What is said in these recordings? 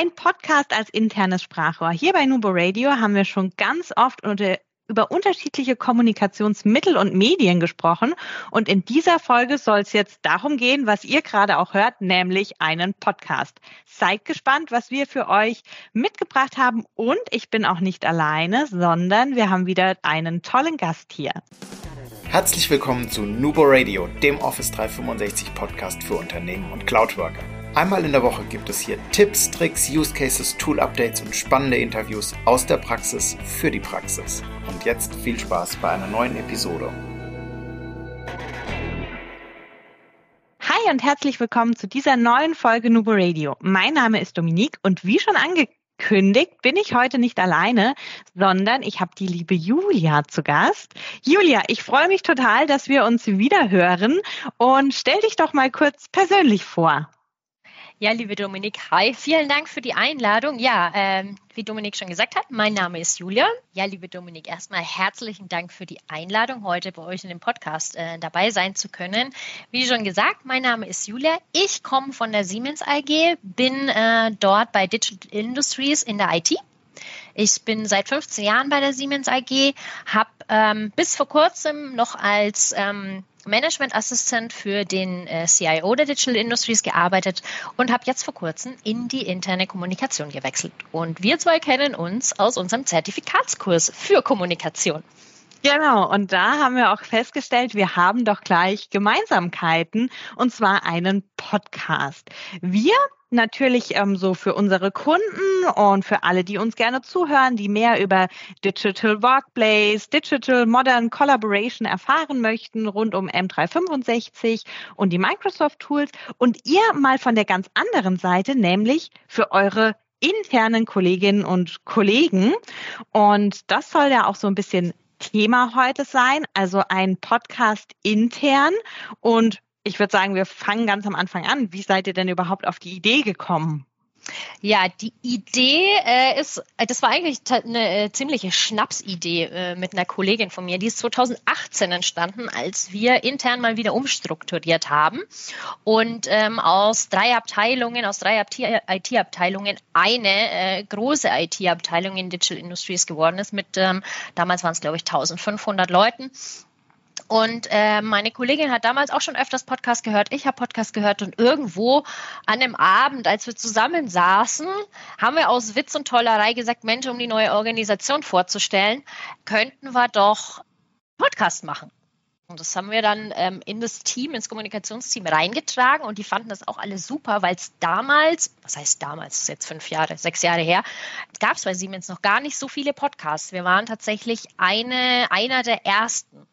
Ein Podcast als internes Sprachrohr. Hier bei Nubo Radio haben wir schon ganz oft unter über unterschiedliche Kommunikationsmittel und Medien gesprochen. Und in dieser Folge soll es jetzt darum gehen, was ihr gerade auch hört, nämlich einen Podcast. Seid gespannt, was wir für euch mitgebracht haben. Und ich bin auch nicht alleine, sondern wir haben wieder einen tollen Gast hier. Herzlich willkommen zu Nubo Radio, dem Office 365 Podcast für Unternehmen und Cloudworker. Einmal in der Woche gibt es hier Tipps, Tricks, Use Cases, Tool Updates und spannende Interviews aus der Praxis für die Praxis. Und jetzt viel Spaß bei einer neuen Episode. Hi und herzlich willkommen zu dieser neuen Folge Nubo Radio. Mein Name ist Dominique und wie schon angekündigt, bin ich heute nicht alleine, sondern ich habe die liebe Julia zu Gast. Julia, ich freue mich total, dass wir uns wieder hören und stell dich doch mal kurz persönlich vor. Ja, liebe Dominik, hi. Vielen Dank für die Einladung. Ja, ähm, wie Dominik schon gesagt hat, mein Name ist Julia. Ja, liebe Dominik, erstmal herzlichen Dank für die Einladung, heute bei euch in dem Podcast äh, dabei sein zu können. Wie schon gesagt, mein Name ist Julia. Ich komme von der Siemens AG, bin äh, dort bei Digital Industries in der IT. Ich bin seit 15 Jahren bei der Siemens AG, habe ähm, bis vor kurzem noch als ähm, Management Assistant für den äh, CIO der Digital Industries gearbeitet und habe jetzt vor kurzem in die interne Kommunikation gewechselt. Und wir zwei kennen uns aus unserem Zertifikatskurs für Kommunikation. Genau, und da haben wir auch festgestellt, wir haben doch gleich Gemeinsamkeiten, und zwar einen Podcast. Wir natürlich ähm, so für unsere Kunden und für alle, die uns gerne zuhören, die mehr über Digital Workplace, Digital Modern Collaboration erfahren möchten rund um M365 und die Microsoft Tools und ihr mal von der ganz anderen Seite, nämlich für eure internen Kolleginnen und Kollegen. Und das soll ja auch so ein bisschen Thema heute sein, also ein Podcast intern und ich würde sagen, wir fangen ganz am Anfang an. Wie seid ihr denn überhaupt auf die Idee gekommen? Ja, die Idee äh, ist, äh, das war eigentlich eine äh, ziemliche Schnapsidee äh, mit einer Kollegin von mir. Die ist 2018 entstanden, als wir intern mal wieder umstrukturiert haben und ähm, aus drei Abteilungen, aus drei IT-Abteilungen eine äh, große IT-Abteilung in Digital Industries geworden ist mit, ähm, damals waren es glaube ich 1500 Leuten und äh, meine Kollegin hat damals auch schon öfters Podcast gehört. Ich habe Podcast gehört und irgendwo an dem Abend, als wir zusammen saßen, haben wir aus Witz und Tollerei gesagt, Mensch, um die neue Organisation vorzustellen, könnten wir doch Podcast machen. Und das haben wir dann ähm, in das Team, ins Kommunikationsteam reingetragen und die fanden das auch alle super, weil es damals, was heißt damals, das ist jetzt fünf Jahre, sechs Jahre her, gab es bei Siemens noch gar nicht so viele Podcasts. Wir waren tatsächlich eine, einer der ersten.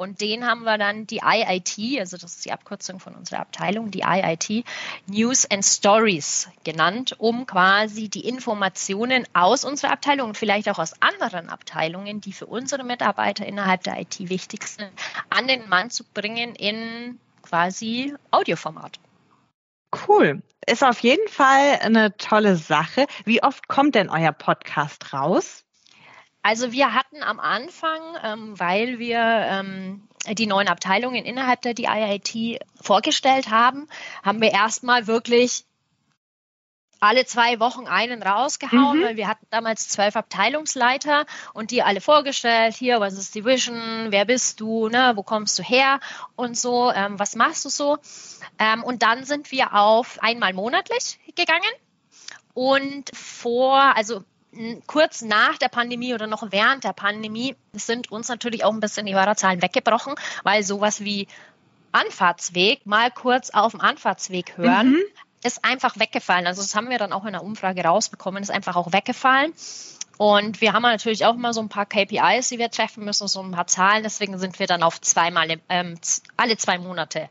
Und den haben wir dann die IIT, also das ist die Abkürzung von unserer Abteilung, die IIT News and Stories genannt, um quasi die Informationen aus unserer Abteilung und vielleicht auch aus anderen Abteilungen, die für unsere Mitarbeiter innerhalb der IT wichtig sind, an den Mann zu bringen in quasi Audioformat. Cool. Ist auf jeden Fall eine tolle Sache. Wie oft kommt denn euer Podcast raus? Also wir hatten am Anfang, ähm, weil wir ähm, die neuen Abteilungen innerhalb der DIIT vorgestellt haben, haben wir erstmal wirklich alle zwei Wochen einen rausgehauen, mhm. weil wir hatten damals zwölf Abteilungsleiter und die alle vorgestellt, hier, was ist die Vision, wer bist du, ne, wo kommst du her und so, ähm, was machst du so. Ähm, und dann sind wir auf einmal monatlich gegangen. Und vor, also kurz nach der Pandemie oder noch während der Pandemie sind uns natürlich auch ein bisschen die Hörerzahlen weggebrochen, weil sowas wie Anfahrtsweg, mal kurz auf dem Anfahrtsweg hören, mhm. ist einfach weggefallen. Also das haben wir dann auch in der Umfrage rausbekommen, ist einfach auch weggefallen. Und wir haben natürlich auch immer so ein paar KPIs, die wir treffen müssen, so ein paar Zahlen. Deswegen sind wir dann auf zweimal, ähm, alle zwei Monate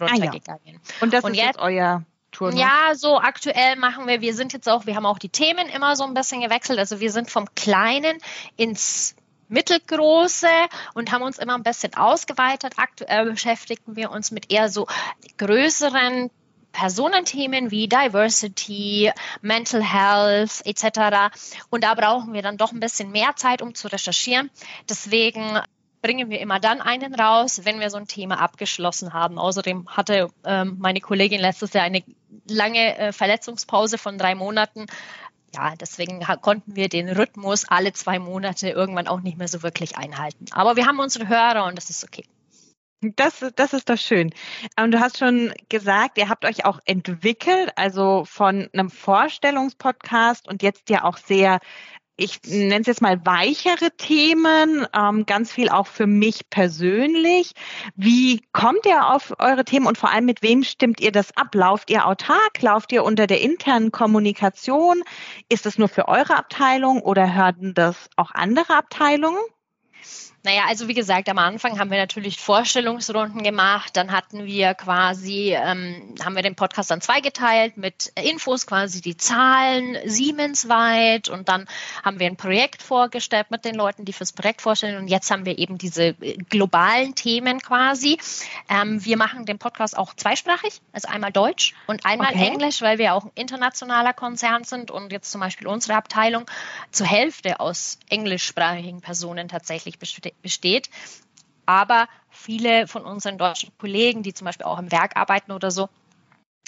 runtergegangen. Ah, ja. Und das Und ist jetzt euer Tour? Ne? Ja, so aktuell machen wir, wir sind jetzt auch, wir haben auch die Themen immer so ein bisschen gewechselt. Also wir sind vom Kleinen ins mittelgroße und haben uns immer ein bisschen ausgeweitet. Aktuell beschäftigen wir uns mit eher so größeren Personenthemen wie Diversity, Mental Health etc. Und da brauchen wir dann doch ein bisschen mehr Zeit, um zu recherchieren. Deswegen bringen wir immer dann einen raus, wenn wir so ein Thema abgeschlossen haben. Außerdem hatte ähm, meine Kollegin letztes Jahr eine lange äh, Verletzungspause von drei Monaten. Ja, deswegen konnten wir den Rhythmus alle zwei Monate irgendwann auch nicht mehr so wirklich einhalten. Aber wir haben unsere Hörer und das ist okay. Das, das ist doch schön. Und du hast schon gesagt, ihr habt euch auch entwickelt, also von einem Vorstellungspodcast und jetzt ja auch sehr ich nenne es jetzt mal weichere Themen, ähm, ganz viel auch für mich persönlich. Wie kommt ihr auf eure Themen und vor allem mit wem stimmt ihr das ab? Lauft ihr autark? Lauft ihr unter der internen Kommunikation? Ist es nur für eure Abteilung oder hören das auch andere Abteilungen? Naja, also wie gesagt, am Anfang haben wir natürlich Vorstellungsrunden gemacht. Dann hatten wir quasi, ähm, haben wir den Podcast dann zweigeteilt mit Infos, quasi die Zahlen siemensweit. Und dann haben wir ein Projekt vorgestellt mit den Leuten, die fürs Projekt vorstellen. Und jetzt haben wir eben diese äh, globalen Themen quasi. Ähm, wir machen den Podcast auch zweisprachig, also einmal Deutsch und einmal okay. Englisch, weil wir auch ein internationaler Konzern sind und jetzt zum Beispiel unsere Abteilung zur Hälfte aus englischsprachigen Personen tatsächlich besteht besteht. Aber viele von unseren deutschen Kollegen, die zum Beispiel auch im Werk arbeiten oder so,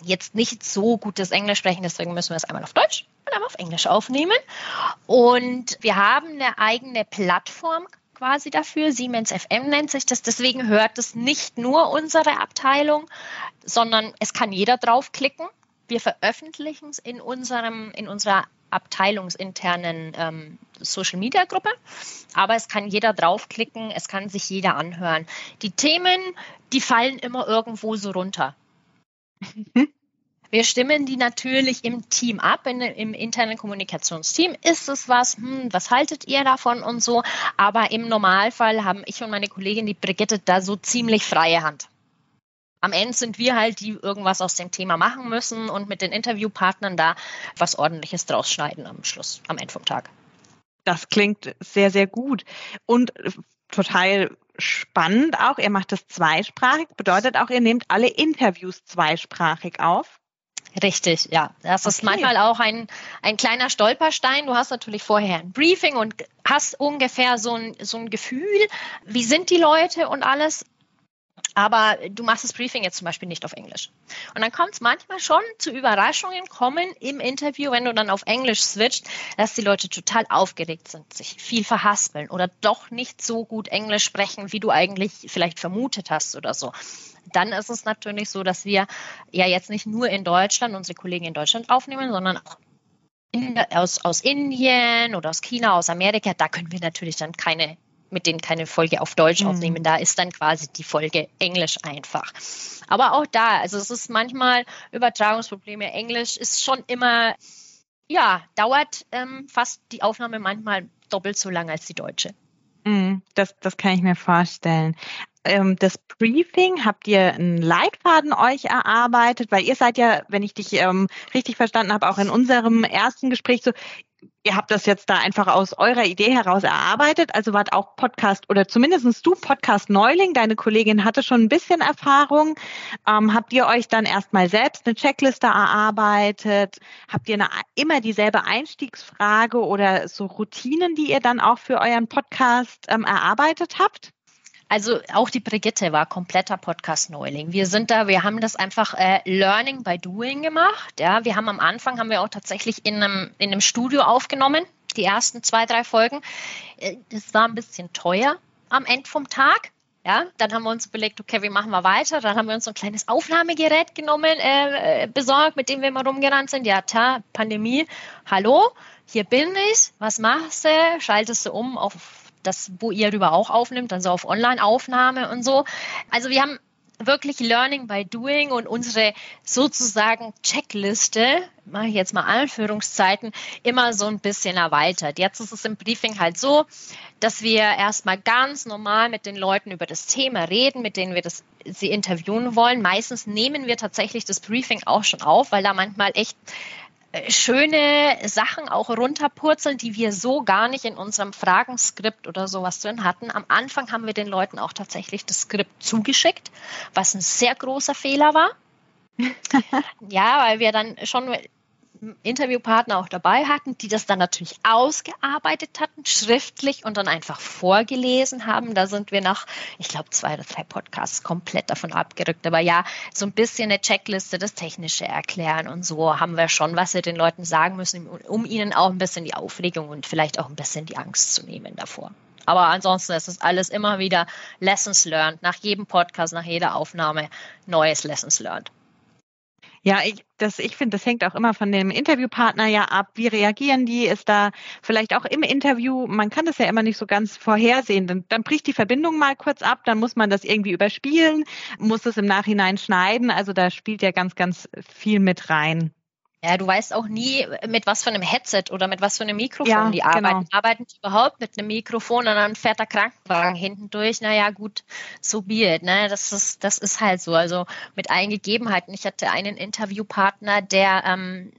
jetzt nicht so gutes Englisch sprechen, deswegen müssen wir es einmal auf Deutsch und einmal auf Englisch aufnehmen. Und wir haben eine eigene Plattform quasi dafür. Siemens FM nennt sich das. Deswegen hört es nicht nur unsere Abteilung, sondern es kann jeder draufklicken. Wir veröffentlichen es in unserem, in unserer abteilungsinternen ähm, Social Media Gruppe. Aber es kann jeder draufklicken, es kann sich jeder anhören. Die Themen, die fallen immer irgendwo so runter. Wir stimmen die natürlich im Team ab, in, im internen Kommunikationsteam. Ist es was? Hm, was haltet ihr davon und so? Aber im Normalfall haben ich und meine Kollegin, die Brigitte, da so ziemlich freie Hand am Ende sind wir halt, die irgendwas aus dem Thema machen müssen und mit den Interviewpartnern da was Ordentliches draus schneiden am Schluss, am Ende vom Tag. Das klingt sehr, sehr gut und total spannend auch. Ihr macht das zweisprachig, bedeutet auch, ihr nehmt alle Interviews zweisprachig auf. Richtig, ja. Das okay. ist manchmal auch ein, ein kleiner Stolperstein. Du hast natürlich vorher ein Briefing und hast ungefähr so ein, so ein Gefühl, wie sind die Leute und alles aber du machst das Briefing jetzt zum Beispiel nicht auf Englisch. Und dann kommt es manchmal schon zu Überraschungen kommen im Interview, wenn du dann auf Englisch switcht, dass die Leute total aufgeregt sind, sich viel verhaspeln oder doch nicht so gut Englisch sprechen, wie du eigentlich vielleicht vermutet hast oder so. Dann ist es natürlich so, dass wir ja jetzt nicht nur in Deutschland unsere Kollegen in Deutschland aufnehmen, sondern auch in, aus, aus Indien oder aus China, aus Amerika. Da können wir natürlich dann keine mit denen keine Folge auf Deutsch mhm. aufnehmen. Da ist dann quasi die Folge Englisch einfach. Aber auch da, also es ist manchmal Übertragungsprobleme. Englisch ist schon immer, ja, dauert ähm, fast die Aufnahme manchmal doppelt so lang als die deutsche. Mhm, das, das kann ich mir vorstellen. Ähm, das Briefing, habt ihr einen Leitfaden euch erarbeitet? Weil ihr seid ja, wenn ich dich ähm, richtig verstanden habe, auch in unserem ersten Gespräch so, ihr habt das jetzt da einfach aus eurer Idee heraus erarbeitet, also wart auch Podcast oder zumindest du Podcast Neuling, deine Kollegin hatte schon ein bisschen Erfahrung. Ähm, habt ihr euch dann erstmal selbst eine Checkliste erarbeitet? Habt ihr eine, immer dieselbe Einstiegsfrage oder so Routinen, die ihr dann auch für euren Podcast ähm, erarbeitet habt? Also auch die Brigitte war kompletter Podcast-Neuling. Wir sind da, wir haben das einfach äh, Learning by Doing gemacht. Ja, wir haben am Anfang haben wir auch tatsächlich in einem, in einem Studio aufgenommen, die ersten zwei, drei Folgen. Äh, das war ein bisschen teuer am Ende vom Tag. Ja, dann haben wir uns überlegt, okay, wie machen wir weiter? Dann haben wir uns so ein kleines Aufnahmegerät genommen, äh, besorgt, mit dem wir immer rumgerannt sind. Ja, ta, Pandemie. Hallo, hier bin ich. Was machst du? Schaltest du um auf das, wo ihr darüber auch aufnimmt, also auf Online-Aufnahme und so. Also wir haben wirklich Learning by Doing und unsere sozusagen Checkliste, mache ich jetzt mal Anführungszeiten, immer so ein bisschen erweitert. Jetzt ist es im Briefing halt so, dass wir erstmal ganz normal mit den Leuten über das Thema reden, mit denen wir das, sie interviewen wollen. Meistens nehmen wir tatsächlich das Briefing auch schon auf, weil da manchmal echt schöne Sachen auch runterpurzeln, die wir so gar nicht in unserem Fragenskript oder sowas drin hatten. Am Anfang haben wir den Leuten auch tatsächlich das Skript zugeschickt, was ein sehr großer Fehler war. ja, weil wir dann schon Interviewpartner auch dabei hatten, die das dann natürlich ausgearbeitet hatten, schriftlich und dann einfach vorgelesen haben. Da sind wir nach, ich glaube, zwei oder drei Podcasts komplett davon abgerückt. Aber ja, so ein bisschen eine Checkliste, das Technische erklären und so haben wir schon, was wir den Leuten sagen müssen, um ihnen auch ein bisschen die Aufregung und vielleicht auch ein bisschen die Angst zu nehmen davor. Aber ansonsten ist es alles immer wieder Lessons learned. Nach jedem Podcast, nach jeder Aufnahme neues Lessons learned. Ja, ich, das, ich finde, das hängt auch immer von dem Interviewpartner ja ab. Wie reagieren die? Ist da vielleicht auch im Interview, man kann das ja immer nicht so ganz vorhersehen. Dann, dann bricht die Verbindung mal kurz ab, dann muss man das irgendwie überspielen, muss es im Nachhinein schneiden. Also da spielt ja ganz, ganz viel mit rein. Ja, du weißt auch nie, mit was für einem Headset oder mit was für einem Mikrofon ja, die arbeiten. Genau. Arbeiten die überhaupt mit einem Mikrofon und dann fährt der Krankenwagen hinten durch? Naja, gut, so be it, ne? Das ist, das ist halt so. Also mit allen Gegebenheiten. Ich hatte einen Interviewpartner, der, ähm,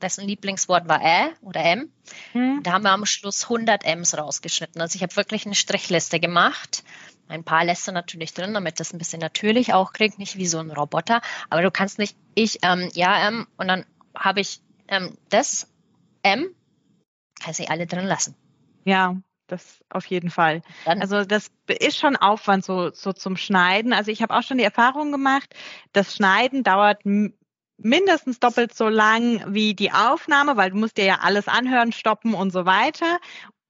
dessen Lieblingswort war Ä oder M. Hm. Da haben wir am Schluss 100 Ms rausgeschnitten. Also ich habe wirklich eine Strichliste gemacht. Ein paar lässt du natürlich drin, damit das ein bisschen natürlich auch klingt, nicht wie so ein Roboter. Aber du kannst nicht, ich, ähm, ja, ähm, und dann habe ich ähm, das M, kann ich alle drin lassen. Ja, das auf jeden Fall. Dann also das ist schon Aufwand so, so zum Schneiden. Also ich habe auch schon die Erfahrung gemacht, das Schneiden dauert mindestens doppelt so lang wie die Aufnahme, weil du musst dir ja alles anhören, stoppen und so weiter.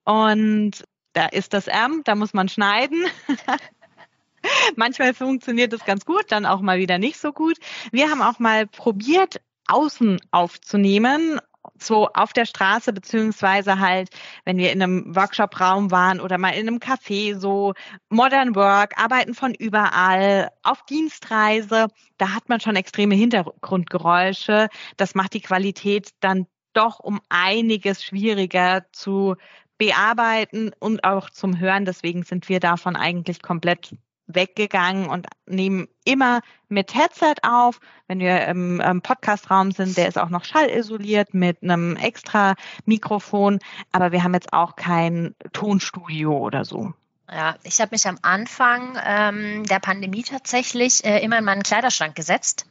Und da ist das M, da muss man schneiden. Manchmal funktioniert das ganz gut, dann auch mal wieder nicht so gut. Wir haben auch mal probiert, außen aufzunehmen so auf der Straße beziehungsweise halt, wenn wir in einem Workshop-Raum waren oder mal in einem Café, so Modern Work, Arbeiten von überall, auf Dienstreise, da hat man schon extreme Hintergrundgeräusche. Das macht die Qualität dann doch um einiges schwieriger zu bearbeiten und auch zum Hören. Deswegen sind wir davon eigentlich komplett weggegangen und nehmen immer mit Headset auf. Wenn wir im, Podcastraum sind, der ist auch noch schallisoliert mit einem extra Mikrofon, aber wir haben jetzt auch kein Tonstudio oder so. Ja, ich habe mich am Anfang ähm, der Pandemie tatsächlich äh, immer in meinen Kleiderschrank gesetzt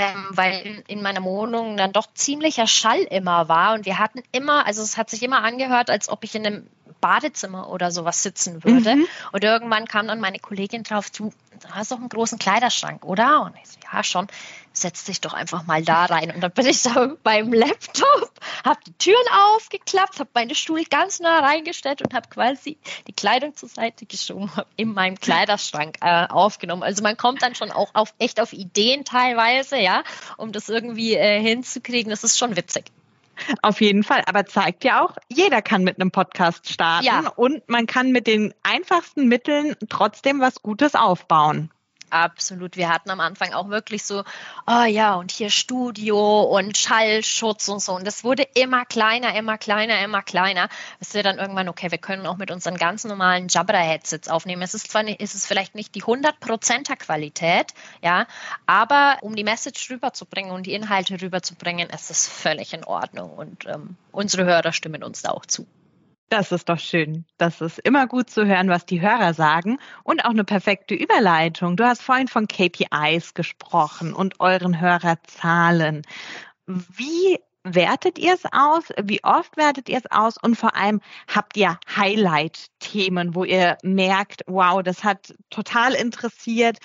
ähm, weil in, in, meiner Wohnung dann doch ziemlicher Schall immer war und wir hatten immer, also es hat sich immer angehört, als ob ich in einem Badezimmer oder sowas sitzen würde. Mhm. Und irgendwann kam dann meine Kollegin drauf zu, du hast doch einen großen Kleiderschrank, oder? Und ich so, ja, schon. Setz dich doch einfach mal da rein. Und dann bin ich da beim Laptop, habe die Türen aufgeklappt, habe meine Stuhl ganz nah reingestellt und habe quasi die Kleidung zur Seite geschoben, habe in meinem Kleiderschrank äh, aufgenommen. Also man kommt dann schon auch auf echt auf Ideen teilweise, ja, um das irgendwie äh, hinzukriegen. Das ist schon witzig. Auf jeden Fall. Aber zeigt ja auch, jeder kann mit einem Podcast starten ja. und man kann mit den einfachsten Mitteln trotzdem was Gutes aufbauen. Absolut. Wir hatten am Anfang auch wirklich so, oh ja, und hier Studio und Schallschutz und so. Und das wurde immer kleiner, immer kleiner, immer kleiner. Bis wir dann irgendwann, okay, wir können auch mit unseren ganz normalen Jabra-Headsets aufnehmen. Es ist zwar nicht, ist es vielleicht nicht die 100%er Qualität, ja, aber um die Message rüberzubringen und die Inhalte rüberzubringen, ist es völlig in Ordnung. Und ähm, unsere Hörer stimmen uns da auch zu. Das ist doch schön. Das ist immer gut zu hören, was die Hörer sagen und auch eine perfekte Überleitung. Du hast vorhin von KPIs gesprochen und euren Hörerzahlen. Wie wertet ihr es aus? Wie oft wertet ihr es aus? Und vor allem habt ihr Highlight-Themen, wo ihr merkt, wow, das hat total interessiert.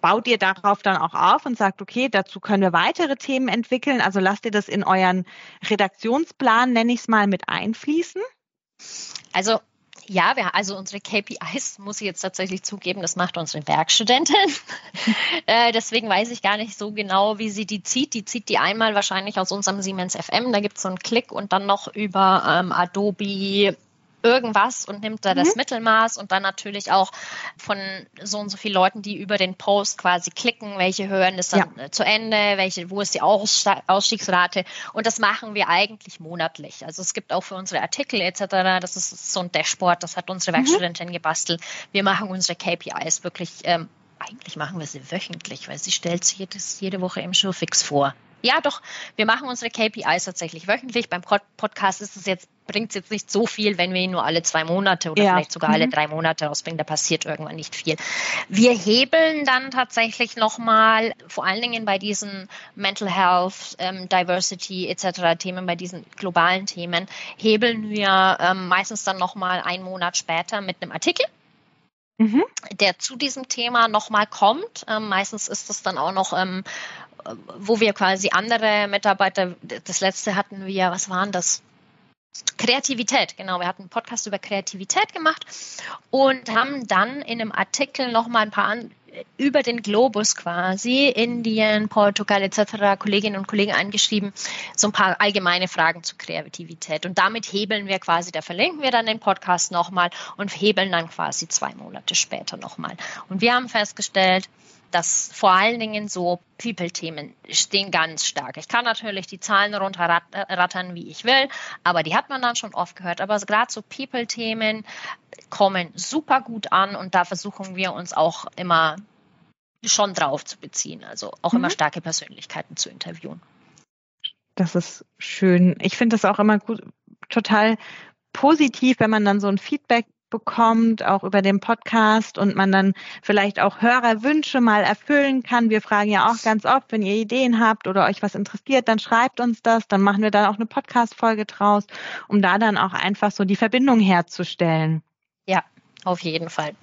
Baut ihr darauf dann auch auf und sagt, okay, dazu können wir weitere Themen entwickeln? Also lasst ihr das in euren Redaktionsplan, nenne ich es mal, mit einfließen? Also ja, wir, also unsere KPIs, muss ich jetzt tatsächlich zugeben, das macht unsere Werkstudentin. äh, deswegen weiß ich gar nicht so genau, wie sie die zieht. Die zieht die einmal wahrscheinlich aus unserem Siemens FM. Da gibt es so einen Klick und dann noch über ähm, Adobe irgendwas und nimmt da mhm. das Mittelmaß und dann natürlich auch von so und so vielen Leuten, die über den Post quasi klicken, welche hören es dann ja. zu Ende, welche, wo ist die Ausstiegsrate und das machen wir eigentlich monatlich. Also es gibt auch für unsere Artikel etc., das ist so ein Dashboard, das hat unsere mhm. Werkstudentin mhm. gebastelt. Wir machen unsere KPIs wirklich, ähm, eigentlich machen wir sie wöchentlich, weil sie stellt sich jedes, jede Woche im Showfix vor. Ja, doch, wir machen unsere KPIs tatsächlich wöchentlich. Beim Podcast ist es jetzt, bringt es jetzt nicht so viel, wenn wir ihn nur alle zwei Monate oder ja. vielleicht sogar mhm. alle drei Monate rausbringen. Da passiert irgendwann nicht viel. Wir hebeln dann tatsächlich nochmal, vor allen Dingen bei diesen Mental Health, ähm, Diversity etc. Themen, bei diesen globalen Themen, hebeln wir ähm, meistens dann nochmal einen Monat später mit einem Artikel. Mhm. der zu diesem Thema nochmal kommt. Ähm, meistens ist das dann auch noch ähm, wo wir quasi andere Mitarbeiter, das letzte hatten wir, was waren das? Kreativität, genau. Wir hatten einen Podcast über Kreativität gemacht und haben dann in einem Artikel nochmal ein paar über den Globus quasi, Indien, Portugal etc., Kolleginnen und Kollegen angeschrieben, so ein paar allgemeine Fragen zu Kreativität. Und damit hebeln wir quasi, da verlinken wir dann den Podcast nochmal und hebeln dann quasi zwei Monate später nochmal. Und wir haben festgestellt, dass vor allen Dingen so People-Themen stehen ganz stark. Ich kann natürlich die Zahlen runterrattern, wie ich will, aber die hat man dann schon oft gehört. Aber gerade so People-Themen kommen super gut an und da versuchen wir uns auch immer schon drauf zu beziehen. Also auch mhm. immer starke Persönlichkeiten zu interviewen. Das ist schön. Ich finde das auch immer gut, total positiv, wenn man dann so ein Feedback bekommt, auch über den Podcast und man dann vielleicht auch Hörerwünsche mal erfüllen kann. Wir fragen ja auch ganz oft, wenn ihr Ideen habt oder euch was interessiert, dann schreibt uns das, dann machen wir da auch eine Podcast-Folge draus, um da dann auch einfach so die Verbindung herzustellen. Ja, auf jeden Fall.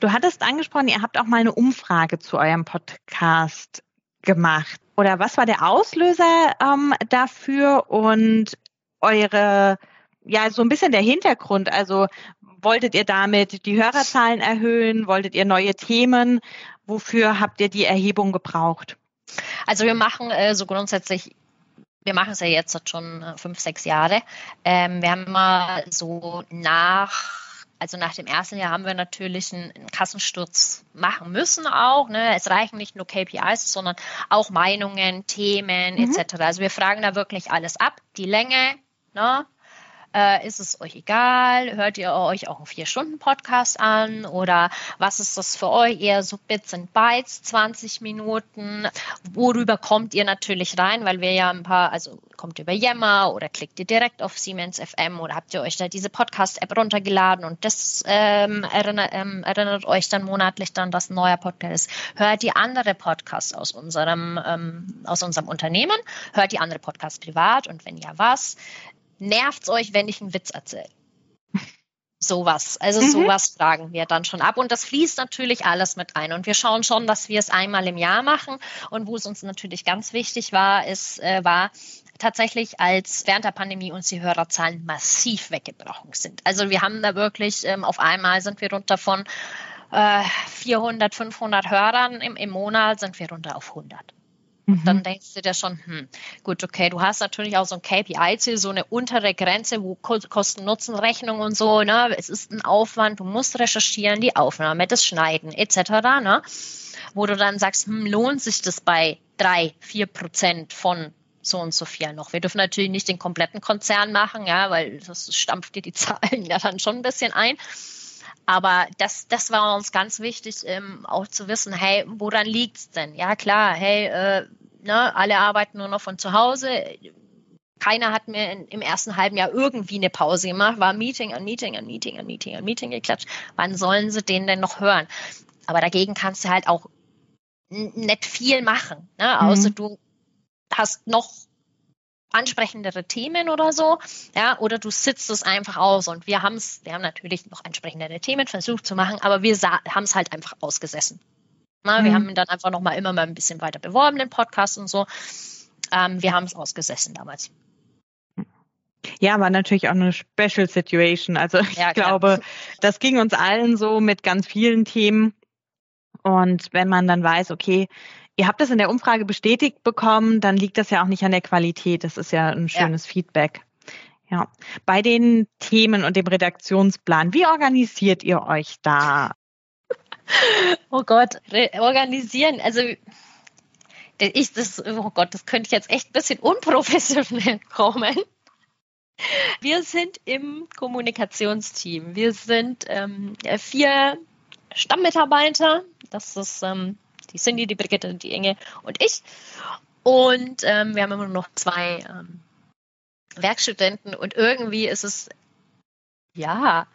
Du hattest angesprochen, ihr habt auch mal eine Umfrage zu eurem Podcast gemacht. Oder was war der Auslöser ähm, dafür und eure ja, so ein bisschen der Hintergrund. Also wolltet ihr damit die Hörerzahlen erhöhen? Wolltet ihr neue Themen? Wofür habt ihr die Erhebung gebraucht? Also wir machen äh, so grundsätzlich wir machen es ja jetzt schon äh, fünf, sechs Jahre. Ähm, wir haben immer so nach, also nach dem ersten Jahr haben wir natürlich einen, einen Kassensturz machen müssen auch. Ne? Es reichen nicht nur KPIs, sondern auch Meinungen, Themen mhm. etc. Also wir fragen da wirklich alles ab. Die Länge, ne? Äh, ist es euch egal? Hört ihr euch auch einen Vier-Stunden-Podcast an? Oder was ist das für euch? Eher so Bits and Bytes, 20 Minuten. Worüber kommt ihr natürlich rein? Weil wir ja ein paar, also kommt ihr über Yammer oder klickt ihr direkt auf Siemens FM oder habt ihr euch da diese Podcast-App runtergeladen und das ähm, erinnert, ähm, erinnert, euch dann monatlich dann, dass ein neuer Podcast ist. Hört ihr andere Podcasts aus unserem, ähm, aus unserem Unternehmen? Hört ihr andere Podcasts privat? Und wenn ja, was? Nervt's euch, wenn ich einen Witz erzähle? Sowas. Also mhm. sowas fragen wir dann schon ab. Und das fließt natürlich alles mit ein. Und wir schauen schon, dass wir es einmal im Jahr machen. Und wo es uns natürlich ganz wichtig war, ist, äh, war tatsächlich, als während der Pandemie uns die Hörerzahlen massiv weggebrochen sind. Also wir haben da wirklich, ähm, auf einmal sind wir runter von äh, 400, 500 Hörern im, im Monat, sind wir runter auf 100. Mhm. Dann denkst du dir schon, hm, gut, okay, du hast natürlich auch so ein KPI-Ziel, so eine untere Grenze, wo Kosten-Nutzen-Rechnung und so, ne? Es ist ein Aufwand, du musst recherchieren, die Aufnahme, das Schneiden, etc., ne? Wo du dann sagst, hm, lohnt sich das bei drei, vier Prozent von so und so viel noch. Wir dürfen natürlich nicht den kompletten Konzern machen, ja, weil das stampft dir die Zahlen ja dann schon ein bisschen ein. Aber das, das war uns ganz wichtig, ähm, auch zu wissen, hey, woran liegt's denn? Ja, klar, hey, äh, ne, alle arbeiten nur noch von zu Hause. Keiner hat mir in, im ersten halben Jahr irgendwie eine Pause gemacht, war Meeting an Meeting an Meeting an Meeting an Meeting geklatscht. Wann sollen sie den denn noch hören? Aber dagegen kannst du halt auch nicht viel machen, ne? außer mhm. du hast noch ansprechendere Themen oder so, ja, oder du sitzt es einfach aus und wir haben es, wir haben natürlich noch ansprechendere Themen versucht zu machen, aber wir haben es halt einfach ausgesessen. Na, mhm. Wir haben dann einfach noch mal immer mal ein bisschen weiter beworben, den Podcast und so. Ähm, wir haben es ausgesessen damals. Ja, war natürlich auch eine Special Situation. Also ich ja, glaube, das ging uns allen so mit ganz vielen Themen. Und wenn man dann weiß, okay, Ihr habt das in der Umfrage bestätigt bekommen, dann liegt das ja auch nicht an der Qualität. Das ist ja ein schönes ja. Feedback. Ja. Bei den Themen und dem Redaktionsplan, wie organisiert ihr euch da? Oh Gott, organisieren. Also ich, das, oh Gott, das könnte ich jetzt echt ein bisschen unprofessionell kommen. Wir sind im Kommunikationsteam. Wir sind ähm, vier Stammmitarbeiter. Das ist ähm, die Cindy, die Brigitte, die Inge und ich. Und ähm, wir haben immer nur noch zwei ähm, Werkstudenten und irgendwie ist es, ja,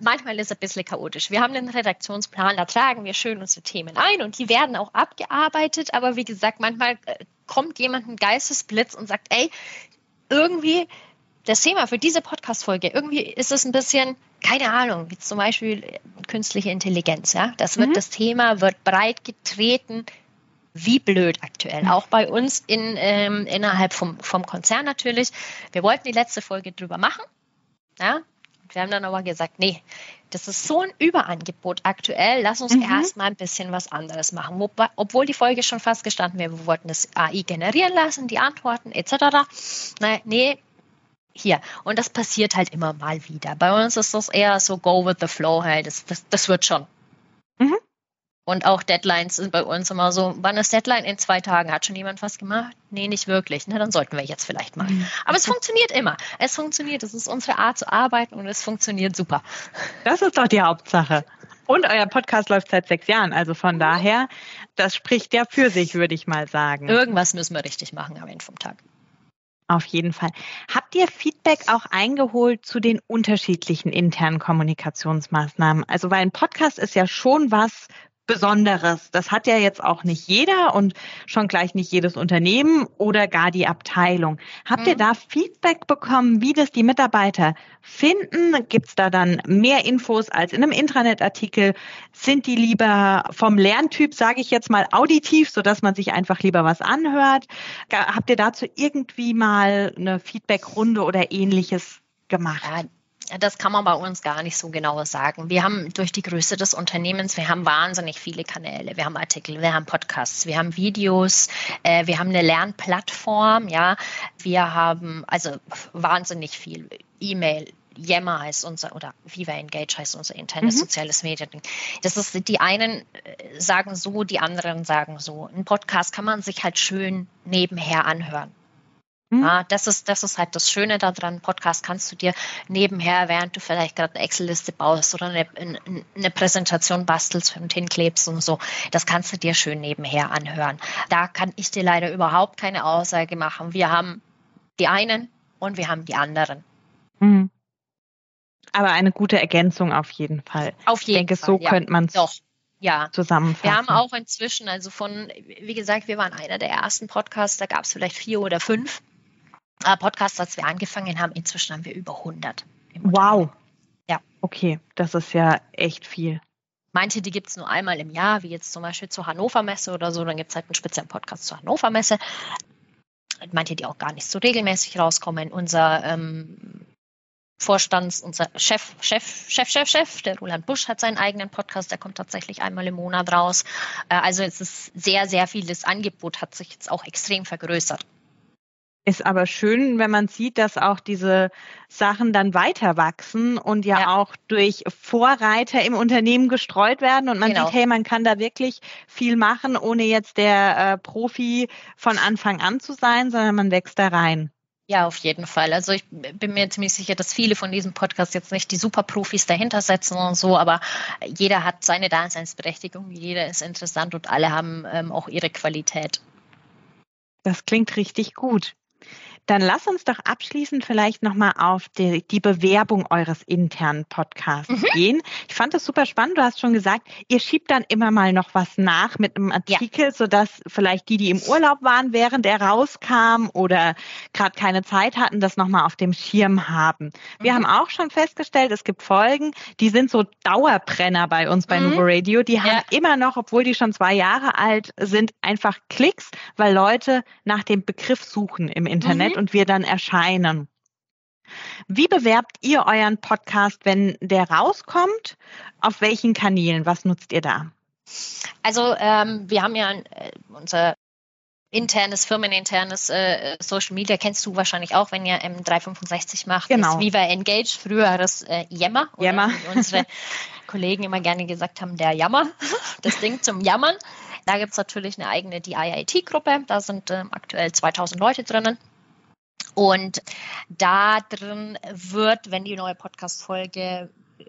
manchmal ist es ein bisschen chaotisch. Wir haben einen Redaktionsplan, da tragen wir schön unsere Themen ein und die werden auch abgearbeitet, aber wie gesagt, manchmal äh, kommt jemand ein Geistesblitz und sagt, ey, irgendwie das Thema für diese Podcast-Folge, irgendwie ist es ein bisschen, keine Ahnung, wie zum Beispiel künstliche Intelligenz, ja. Das wird, mhm. das Thema wird breit getreten, wie blöd aktuell. Mhm. Auch bei uns in, ähm, innerhalb vom, vom Konzern natürlich. Wir wollten die letzte Folge drüber machen. Ja, wir haben dann aber gesagt, nee, das ist so ein Überangebot aktuell, lass uns mhm. erstmal ein bisschen was anderes machen. Wobei, obwohl die Folge schon fast gestanden wäre, wir wollten das AI generieren lassen, die Antworten etc. Nein, nee, hier. Und das passiert halt immer mal wieder. Bei uns ist das eher so go with the flow halt. Das, das, das wird schon. Mhm. Und auch Deadlines sind bei uns immer so, wann ist Deadline? In zwei Tagen. Hat schon jemand was gemacht? Nee, nicht wirklich. Na, dann sollten wir jetzt vielleicht mal. Mhm. Aber es funktioniert immer. Es funktioniert. Es ist unsere Art zu arbeiten und es funktioniert super. Das ist doch die Hauptsache. Und euer Podcast läuft seit sechs Jahren. Also von daher, das spricht ja für sich, würde ich mal sagen. Irgendwas müssen wir richtig machen am Ende vom Tag. Auf jeden Fall. Habt ihr Feedback auch eingeholt zu den unterschiedlichen internen Kommunikationsmaßnahmen? Also, weil ein Podcast ist ja schon was, Besonderes. Das hat ja jetzt auch nicht jeder und schon gleich nicht jedes Unternehmen oder gar die Abteilung. Habt mhm. ihr da Feedback bekommen, wie das die Mitarbeiter finden? Gibt es da dann mehr Infos als in einem Intranet-Artikel? Sind die lieber vom Lerntyp, sage ich jetzt mal, auditiv, sodass man sich einfach lieber was anhört? Habt ihr dazu irgendwie mal eine Feedback-Runde oder ähnliches gemacht? Ja, das kann man bei uns gar nicht so genau sagen. Wir haben durch die Größe des Unternehmens, wir haben wahnsinnig viele Kanäle. Wir haben Artikel, wir haben Podcasts, wir haben Videos, äh, wir haben eine Lernplattform, ja. Wir haben also wahnsinnig viel E-Mail, Yammer heißt unser oder Viva Engage heißt unser internes mhm. soziales Medien. Das ist die einen äh, sagen so, die anderen sagen so. Ein Podcast kann man sich halt schön nebenher anhören. Mhm. Ja, das ist, das ist halt das Schöne daran. Podcast kannst du dir nebenher, während du vielleicht gerade eine Excel-Liste baust oder eine, eine, Präsentation bastelst und hinklebst und so, das kannst du dir schön nebenher anhören. Da kann ich dir leider überhaupt keine Aussage machen. Wir haben die einen und wir haben die anderen. Mhm. Aber eine gute Ergänzung auf jeden Fall. Auf jeden ich denke, Fall, so ja. könnte man es ja. zusammenfassen. Wir haben auch inzwischen, also von, wie gesagt, wir waren einer der ersten Podcasts, da gab es vielleicht vier oder fünf. Äh, Podcasts, als wir angefangen haben. Inzwischen haben wir über 100. Wow. Ja. Okay, das ist ja echt viel. Manche, die gibt es nur einmal im Jahr, wie jetzt zum Beispiel zur Hannover Messe oder so. Dann gibt es halt einen speziellen Podcast zur Hannover Messe. Manche, die auch gar nicht so regelmäßig rauskommen. Unser ähm, Vorstands, unser Chef, Chef, Chef, Chef, Chef, der Roland Busch hat seinen eigenen Podcast, der kommt tatsächlich einmal im Monat raus. Äh, also es ist sehr, sehr viel. Das Angebot hat sich jetzt auch extrem vergrößert. Ist aber schön, wenn man sieht, dass auch diese Sachen dann weiter wachsen und ja, ja. auch durch Vorreiter im Unternehmen gestreut werden und man genau. sieht, hey, man kann da wirklich viel machen, ohne jetzt der äh, Profi von Anfang an zu sein, sondern man wächst da rein. Ja, auf jeden Fall. Also ich bin mir ziemlich sicher, dass viele von diesem Podcast jetzt nicht die Superprofis dahinter setzen und so, aber jeder hat seine Daseinsberechtigung, jeder ist interessant und alle haben ähm, auch ihre Qualität. Das klingt richtig gut. Dann lass uns doch abschließend vielleicht nochmal auf die, die, Bewerbung eures internen Podcasts mhm. gehen. Ich fand das super spannend. Du hast schon gesagt, ihr schiebt dann immer mal noch was nach mit einem Artikel, ja. sodass vielleicht die, die im Urlaub waren, während er rauskam oder gerade keine Zeit hatten, das nochmal auf dem Schirm haben. Wir mhm. haben auch schon festgestellt, es gibt Folgen, die sind so Dauerbrenner bei uns bei mhm. Nubo Radio. Die haben ja. immer noch, obwohl die schon zwei Jahre alt sind, einfach Klicks, weil Leute nach dem Begriff suchen im Internet und wir dann erscheinen. Wie bewerbt ihr euren Podcast, wenn der rauskommt? Auf welchen Kanälen? Was nutzt ihr da? Also ähm, wir haben ja äh, unser internes, firmeninternes äh, Social Media kennst du wahrscheinlich auch, wenn ihr M365 macht. Genau. Ist Viva Engage, früher das äh, Yammer. Yammer. Wie unsere Kollegen immer gerne gesagt haben, der Jammer, das Ding zum Jammern. Da gibt es natürlich eine eigene DIIT-Gruppe, da sind ähm, aktuell 2000 Leute drinnen. Und da drin wird, wenn die neue Podcast-Folge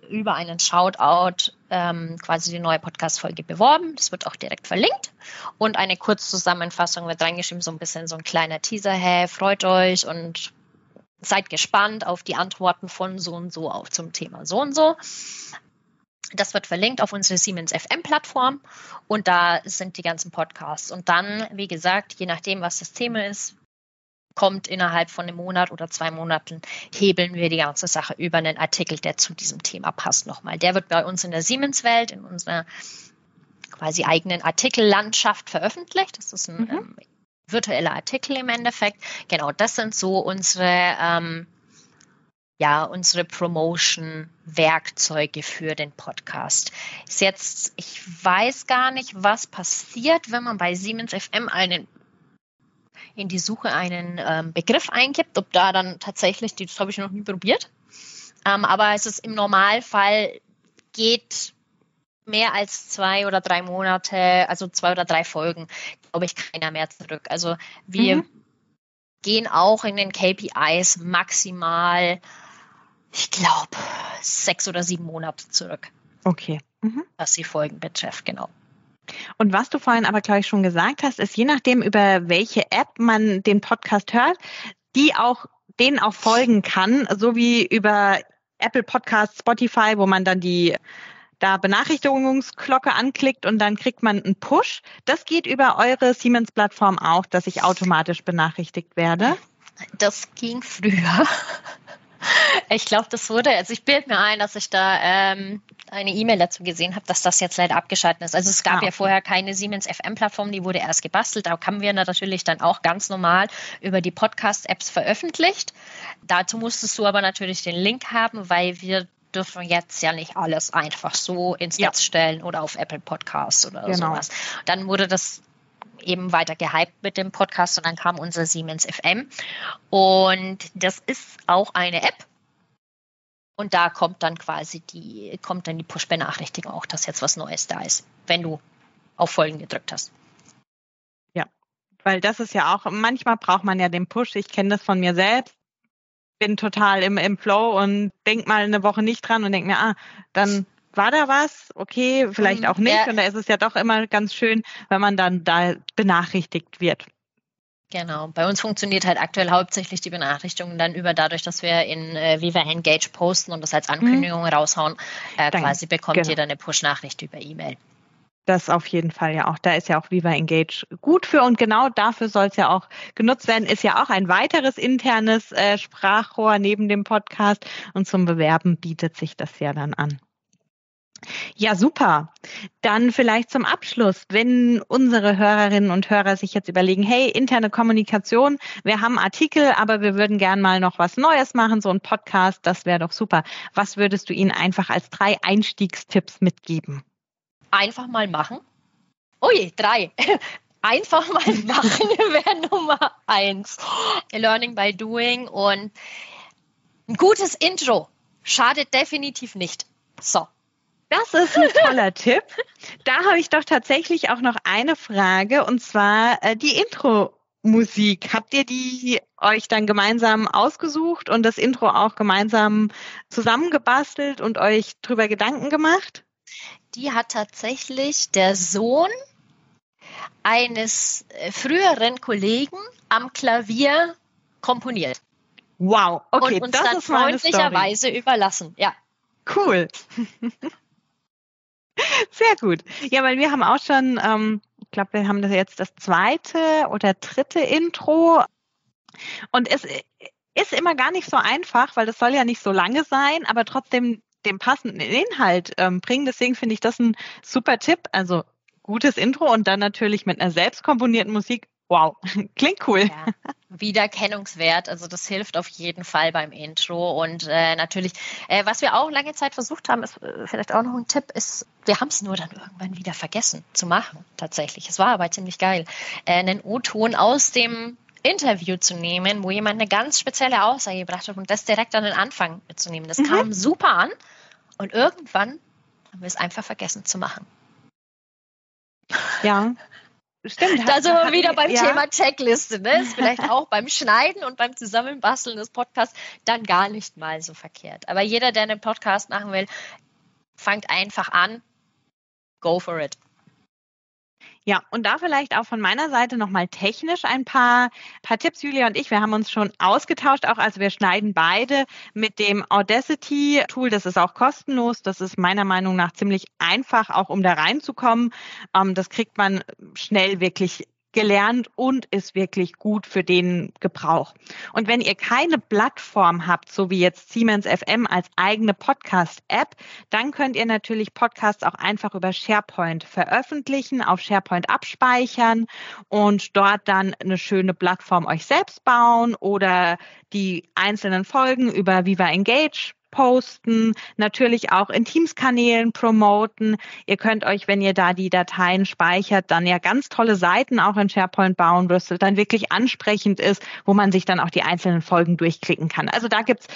über einen Shoutout ähm, quasi die neue Podcast-Folge beworben. Das wird auch direkt verlinkt. Und eine Kurzzusammenfassung wird reingeschrieben, so ein bisschen so ein kleiner Teaser. Hey, freut euch und seid gespannt auf die Antworten von so und so auf zum Thema so und so. Das wird verlinkt auf unsere Siemens FM Plattform und da sind die ganzen Podcasts. Und dann, wie gesagt, je nachdem, was das Thema ist, kommt innerhalb von einem Monat oder zwei Monaten, hebeln wir die ganze Sache über einen Artikel, der zu diesem Thema passt nochmal. Der wird bei uns in der Siemens-Welt, in unserer quasi eigenen Artikellandschaft veröffentlicht. Das ist ein mhm. ähm, virtueller Artikel im Endeffekt. Genau, das sind so unsere, ähm, ja, unsere Promotion-Werkzeuge für den Podcast. Ist jetzt, ich weiß gar nicht, was passiert, wenn man bei Siemens FM einen in die Suche einen ähm, Begriff eingibt, ob da dann tatsächlich, das habe ich noch nie probiert. Ähm, aber es ist im Normalfall geht mehr als zwei oder drei Monate, also zwei oder drei Folgen, glaube ich, keiner mehr zurück. Also wir mhm. gehen auch in den KPIs maximal, ich glaube, sechs oder sieben Monate zurück. Okay. Mhm. Was die Folgen betrifft, genau. Und was du vorhin aber, glaube ich, schon gesagt hast, ist je nachdem, über welche App man den Podcast hört, die auch, denen auch folgen kann, so wie über Apple Podcasts, Spotify, wo man dann die da Benachrichtigungsglocke anklickt und dann kriegt man einen Push. Das geht über eure Siemens-Plattform auch, dass ich automatisch benachrichtigt werde. Das ging früher. Ich glaube, das wurde, also ich bilde mir ein, dass ich da ähm, eine E-Mail dazu gesehen habe, dass das jetzt leider abgeschaltet ist. Also es gab ah, okay. ja vorher keine Siemens FM-Plattform, die wurde erst gebastelt. Da haben wir natürlich dann auch ganz normal über die Podcast-Apps veröffentlicht. Dazu musstest du aber natürlich den Link haben, weil wir dürfen jetzt ja nicht alles einfach so ins Netz ja. stellen oder auf Apple Podcasts oder genau. sowas. Dann wurde das eben weiter gehypt mit dem Podcast und dann kam unser Siemens FM. Und das ist auch eine App. Und da kommt dann quasi die, kommt dann die Push-Benachrichtigung auch, dass jetzt was Neues da ist, wenn du auf Folgen gedrückt hast. Ja, weil das ist ja auch, manchmal braucht man ja den Push. Ich kenne das von mir selbst. Bin total im, im Flow und denk mal eine Woche nicht dran und denk mir, ah, dann war da was? Okay, vielleicht mhm. auch nicht. Ja. Und da ist es ja doch immer ganz schön, wenn man dann da benachrichtigt wird. Genau. Bei uns funktioniert halt aktuell hauptsächlich die Benachrichtigung dann über dadurch, dass wir in äh, Viva Engage posten und das als Ankündigung mhm. raushauen. Äh, quasi bekommt genau. jeder eine Push-Nachricht über E-Mail. Das auf jeden Fall ja auch. Da ist ja auch Viva Engage gut für und genau dafür soll es ja auch genutzt werden. Ist ja auch ein weiteres internes äh, Sprachrohr neben dem Podcast und zum Bewerben bietet sich das ja dann an. Ja, super. Dann vielleicht zum Abschluss, wenn unsere Hörerinnen und Hörer sich jetzt überlegen, hey, interne Kommunikation, wir haben Artikel, aber wir würden gern mal noch was Neues machen, so ein Podcast, das wäre doch super. Was würdest du ihnen einfach als drei Einstiegstipps mitgeben? Einfach mal machen. Ui, drei. Einfach mal machen wäre Nummer eins. Learning by doing und ein gutes Intro schadet definitiv nicht. So, das ist ein toller Tipp. Da habe ich doch tatsächlich auch noch eine Frage und zwar äh, die Intro-Musik. Habt ihr die euch dann gemeinsam ausgesucht und das Intro auch gemeinsam zusammengebastelt und euch drüber Gedanken gemacht? Die hat tatsächlich der Sohn eines äh, früheren Kollegen am Klavier komponiert. Wow, okay, und uns das dann ist freundlicherweise überlassen. Ja. Cool. Sehr gut. Ja, weil wir haben auch schon, ähm, ich glaube, wir haben das jetzt das zweite oder dritte Intro. Und es ist immer gar nicht so einfach, weil das soll ja nicht so lange sein, aber trotzdem den passenden Inhalt ähm, bringen. Deswegen finde ich das ein super Tipp. Also gutes Intro und dann natürlich mit einer selbst komponierten Musik Wow, klingt cool. Ja, Wiedererkennungswert, also das hilft auf jeden Fall beim Intro. Und äh, natürlich, äh, was wir auch lange Zeit versucht haben, ist äh, vielleicht auch noch ein Tipp, ist, wir haben es nur dann irgendwann wieder vergessen zu machen, tatsächlich. Es war aber ziemlich geil, äh, einen O-Ton aus dem Interview zu nehmen, wo jemand eine ganz spezielle Aussage gebracht hat und das direkt an den Anfang mitzunehmen. Das mhm. kam super an und irgendwann haben wir es einfach vergessen zu machen. Ja, Stimmt. Da sind wir wieder beim ja. Thema Checkliste. Ne? Ist vielleicht auch beim Schneiden und beim Zusammenbasteln des Podcasts dann gar nicht mal so verkehrt. Aber jeder, der einen Podcast machen will, fangt einfach an. Go for it. Ja, und da vielleicht auch von meiner Seite nochmal technisch ein paar, paar Tipps. Julia und ich, wir haben uns schon ausgetauscht, auch also wir schneiden beide mit dem Audacity-Tool. Das ist auch kostenlos. Das ist meiner Meinung nach ziemlich einfach, auch um da reinzukommen. Ähm, das kriegt man schnell wirklich gelernt und ist wirklich gut für den Gebrauch. Und wenn ihr keine Plattform habt, so wie jetzt Siemens FM als eigene Podcast-App, dann könnt ihr natürlich Podcasts auch einfach über SharePoint veröffentlichen, auf SharePoint abspeichern und dort dann eine schöne Plattform euch selbst bauen oder die einzelnen Folgen über Viva Engage posten, natürlich auch in Teams-Kanälen promoten. Ihr könnt euch, wenn ihr da die Dateien speichert, dann ja ganz tolle Seiten auch in SharePoint bauen, was dann wirklich ansprechend ist, wo man sich dann auch die einzelnen Folgen durchklicken kann. Also da gibt's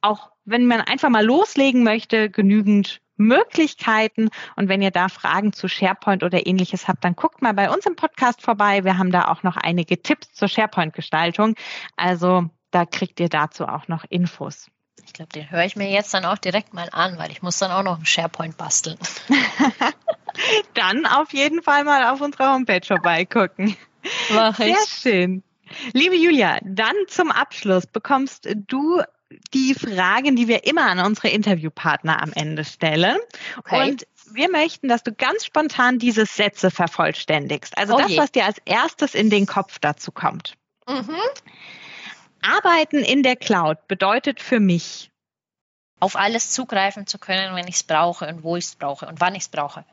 auch, wenn man einfach mal loslegen möchte, genügend Möglichkeiten. Und wenn ihr da Fragen zu SharePoint oder ähnliches habt, dann guckt mal bei uns im Podcast vorbei. Wir haben da auch noch einige Tipps zur SharePoint-Gestaltung. Also da kriegt ihr dazu auch noch Infos. Ich glaube, den höre ich mir jetzt dann auch direkt mal an, weil ich muss dann auch noch einen SharePoint basteln. dann auf jeden Fall mal auf unserer Homepage vorbeigucken. Mach ich. Sehr schön. Liebe Julia, dann zum Abschluss bekommst du die Fragen, die wir immer an unsere Interviewpartner am Ende stellen. Okay. Und wir möchten, dass du ganz spontan diese Sätze vervollständigst. Also oh das, was dir als erstes in den Kopf dazu kommt. Mhm. Arbeiten in der Cloud bedeutet für mich, auf alles zugreifen zu können, wenn ich es brauche und wo ich es brauche und wann ich es brauche.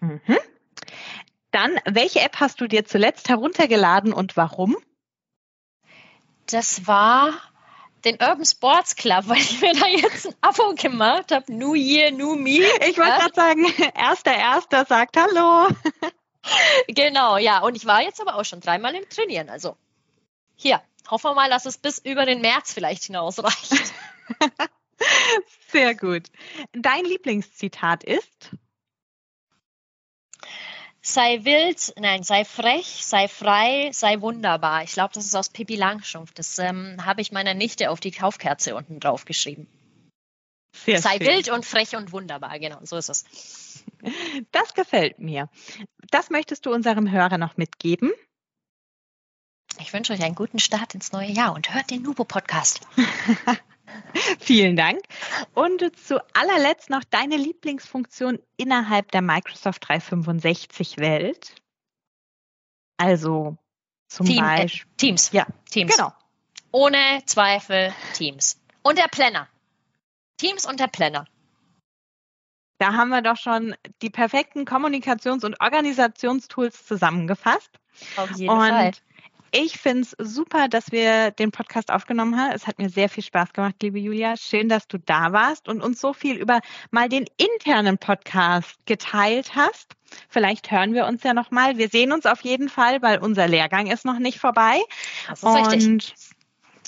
Mhm. Dann, welche App hast du dir zuletzt heruntergeladen und warum? Das war den Urban Sports Club, weil ich mir da jetzt ein Abo gemacht habe. New Year, New Me. Ich wollte gerade sagen, erster, erster sagt Hallo. genau, ja. Und ich war jetzt aber auch schon dreimal im Trainieren. Also hier, hoffen wir mal, dass es bis über den März vielleicht hinausreicht. Sehr gut. Dein Lieblingszitat ist? Sei wild, nein, sei frech, sei frei, sei wunderbar. Ich glaube, das ist aus Pippi Langstrumpf. Das ähm, habe ich meiner Nichte auf die Kaufkerze unten drauf geschrieben. Sehr sei schön. wild und frech und wunderbar, genau, so ist es. Das gefällt mir. Das möchtest du unserem Hörer noch mitgeben? Ich wünsche euch einen guten Start ins neue Jahr und hört den Nubo-Podcast. Vielen Dank. Und zu allerletzt noch deine Lieblingsfunktion innerhalb der Microsoft 365-Welt. Also zum Team, Beispiel. Äh, Teams. Ja, Teams. Genau. Ohne Zweifel Teams. Und der Planner. Teams und der Planner. Da haben wir doch schon die perfekten Kommunikations- und Organisationstools zusammengefasst. Auf jeden und Fall. Ich finde es super, dass wir den Podcast aufgenommen haben. Es hat mir sehr viel Spaß gemacht, liebe Julia. Schön, dass du da warst und uns so viel über mal den internen Podcast geteilt hast. Vielleicht hören wir uns ja noch mal. Wir sehen uns auf jeden Fall, weil unser Lehrgang ist noch nicht vorbei. Das ist und richtig.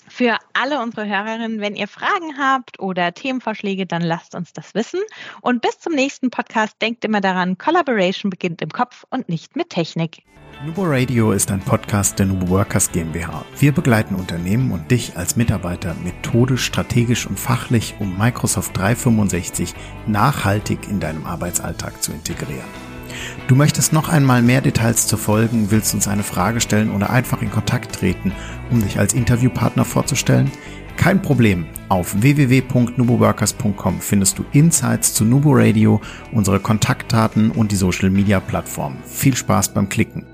Für alle unsere Hörerinnen, wenn ihr Fragen habt oder Themenvorschläge, dann lasst uns das wissen. Und bis zum nächsten Podcast denkt immer daran, Collaboration beginnt im Kopf und nicht mit Technik. Nubo Radio ist ein Podcast der Nubo Workers GmbH. Wir begleiten Unternehmen und dich als Mitarbeiter methodisch, strategisch und fachlich, um Microsoft 365 nachhaltig in deinem Arbeitsalltag zu integrieren. Du möchtest noch einmal mehr Details zu folgen, willst uns eine Frage stellen oder einfach in Kontakt treten, um dich als Interviewpartner vorzustellen? Kein Problem. Auf www.nuboworkers.com findest du Insights zu Nubo Radio, unsere Kontaktdaten und die Social Media Plattform. Viel Spaß beim Klicken.